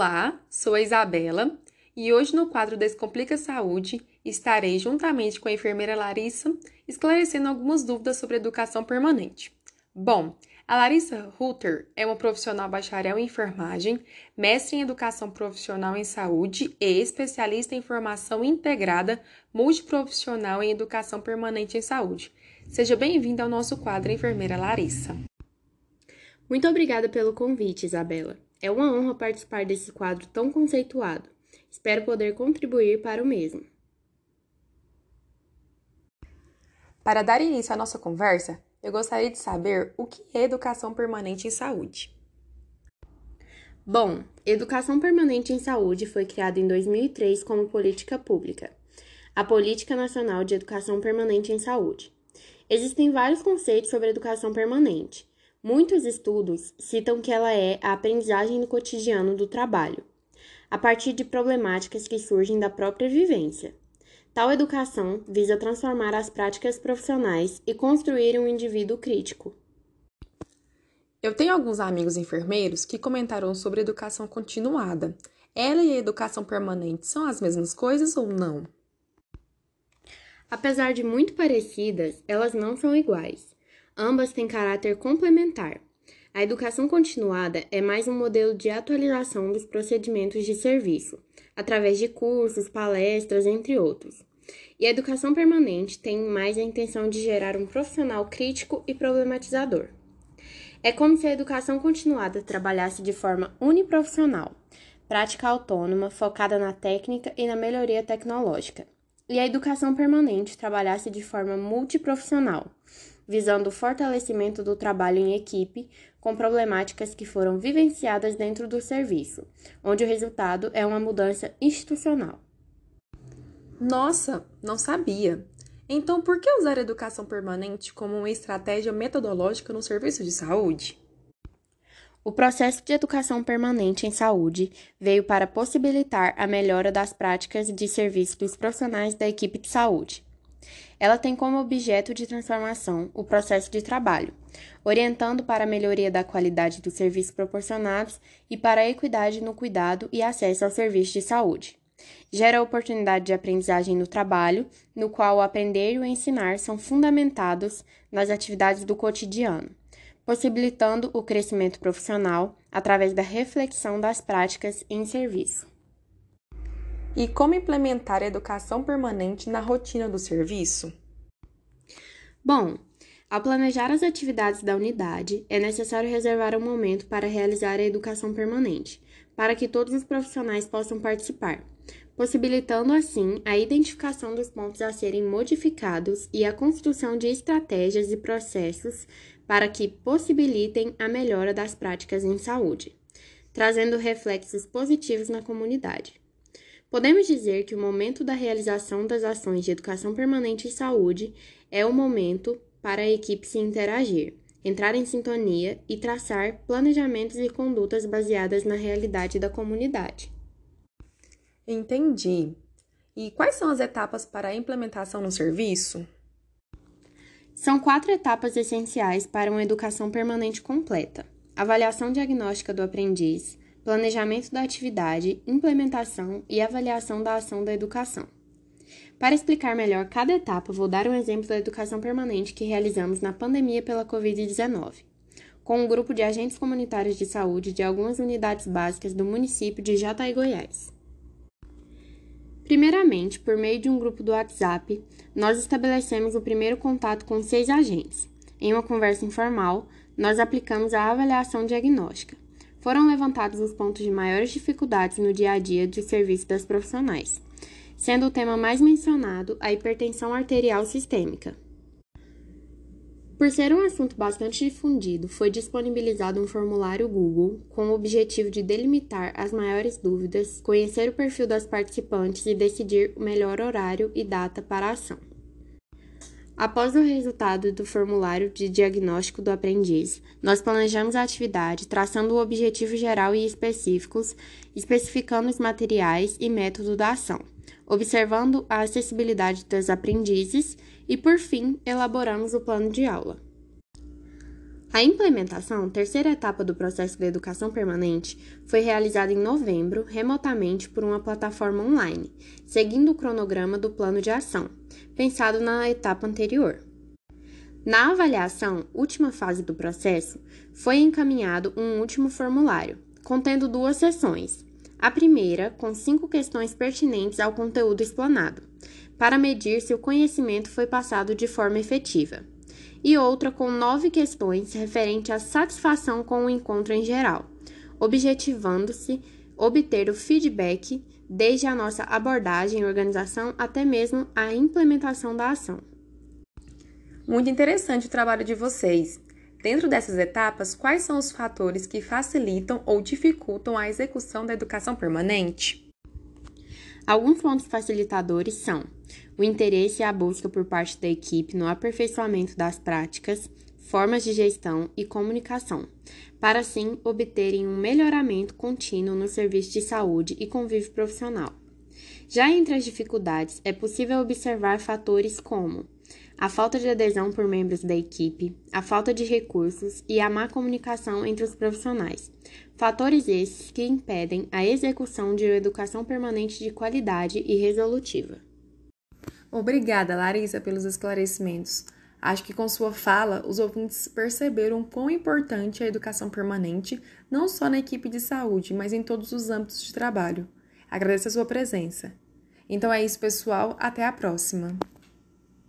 Olá, sou a Isabela e hoje no quadro Descomplica Saúde estarei juntamente com a enfermeira Larissa esclarecendo algumas dúvidas sobre educação permanente. Bom, a Larissa Rutter é uma profissional bacharel em enfermagem, mestre em educação profissional em saúde e especialista em formação integrada multiprofissional em educação permanente em saúde. Seja bem-vinda ao nosso quadro Enfermeira Larissa. Muito obrigada pelo convite, Isabela. É uma honra participar desse quadro tão conceituado. Espero poder contribuir para o mesmo. Para dar início à nossa conversa, eu gostaria de saber o que é educação permanente em saúde. Bom, educação permanente em saúde foi criada em 2003 como política pública, a Política Nacional de Educação Permanente em Saúde. Existem vários conceitos sobre educação permanente. Muitos estudos citam que ela é a aprendizagem no cotidiano do trabalho, a partir de problemáticas que surgem da própria vivência. Tal educação visa transformar as práticas profissionais e construir um indivíduo crítico. Eu tenho alguns amigos enfermeiros que comentaram sobre educação continuada. Ela e a educação permanente são as mesmas coisas ou não? Apesar de muito parecidas, elas não são iguais. Ambas têm caráter complementar. A educação continuada é mais um modelo de atualização dos procedimentos de serviço, através de cursos, palestras, entre outros. E a educação permanente tem mais a intenção de gerar um profissional crítico e problematizador. É como se a educação continuada trabalhasse de forma uniprofissional, prática autônoma, focada na técnica e na melhoria tecnológica. E a educação permanente trabalhasse de forma multiprofissional, visando o fortalecimento do trabalho em equipe com problemáticas que foram vivenciadas dentro do serviço, onde o resultado é uma mudança institucional. Nossa, não sabia! Então, por que usar a educação permanente como uma estratégia metodológica no serviço de saúde? O processo de educação permanente em saúde veio para possibilitar a melhora das práticas de serviço dos profissionais da equipe de saúde. Ela tem como objeto de transformação o processo de trabalho, orientando para a melhoria da qualidade dos serviços proporcionados e para a equidade no cuidado e acesso ao serviço de saúde. Gera oportunidade de aprendizagem no trabalho, no qual o aprender e o ensinar são fundamentados nas atividades do cotidiano possibilitando o crescimento profissional através da reflexão das práticas em serviço. E como implementar a educação permanente na rotina do serviço? Bom, ao planejar as atividades da unidade, é necessário reservar um momento para realizar a educação permanente, para que todos os profissionais possam participar, possibilitando assim a identificação dos pontos a serem modificados e a construção de estratégias e processos para que possibilitem a melhora das práticas em saúde, trazendo reflexos positivos na comunidade. Podemos dizer que o momento da realização das ações de educação permanente em saúde é o momento para a equipe se interagir, entrar em sintonia e traçar planejamentos e condutas baseadas na realidade da comunidade. Entendi. E quais são as etapas para a implementação no serviço? São quatro etapas essenciais para uma educação permanente completa: avaliação diagnóstica do aprendiz, planejamento da atividade, implementação e avaliação da ação da educação. Para explicar melhor cada etapa, vou dar um exemplo da educação permanente que realizamos na pandemia pela Covid-19, com um grupo de agentes comunitários de saúde de algumas unidades básicas do município de Jataí, Goiás. Primeiramente, por meio de um grupo do WhatsApp, nós estabelecemos o primeiro contato com seis agentes. Em uma conversa informal, nós aplicamos a avaliação diagnóstica. Foram levantados os pontos de maiores dificuldades no dia a dia de serviço das profissionais, sendo o tema mais mencionado a hipertensão arterial sistêmica. Por ser um assunto bastante difundido, foi disponibilizado um formulário Google com o objetivo de delimitar as maiores dúvidas, conhecer o perfil das participantes e decidir o melhor horário e data para a ação. Após o resultado do formulário de diagnóstico do aprendiz, nós planejamos a atividade traçando o objetivo geral e específicos, especificando os materiais e método da ação, observando a acessibilidade dos aprendizes e, por fim, elaboramos o plano de aula. A implementação, terceira etapa do processo de educação permanente, foi realizada em novembro, remotamente por uma plataforma online, seguindo o cronograma do plano de ação, pensado na etapa anterior. Na avaliação, última fase do processo, foi encaminhado um último formulário, contendo duas sessões. A primeira, com cinco questões pertinentes ao conteúdo explanado, para medir se o conhecimento foi passado de forma efetiva e outra com nove questões referente à satisfação com o encontro em geral, objetivando-se obter o feedback desde a nossa abordagem e organização até mesmo a implementação da ação. Muito interessante o trabalho de vocês. Dentro dessas etapas, quais são os fatores que facilitam ou dificultam a execução da educação permanente? Alguns pontos facilitadores são o interesse e a busca por parte da equipe no aperfeiçoamento das práticas, formas de gestão e comunicação, para assim obterem um melhoramento contínuo no serviço de saúde e convívio profissional. Já entre as dificuldades, é possível observar fatores como a falta de adesão por membros da equipe, a falta de recursos e a má comunicação entre os profissionais. Fatores esses que impedem a execução de uma educação permanente de qualidade e resolutiva. Obrigada, Larissa, pelos esclarecimentos. Acho que com sua fala, os ouvintes perceberam quão importante é a educação permanente, não só na equipe de saúde, mas em todos os âmbitos de trabalho. Agradeço a sua presença. Então é isso, pessoal. Até a próxima.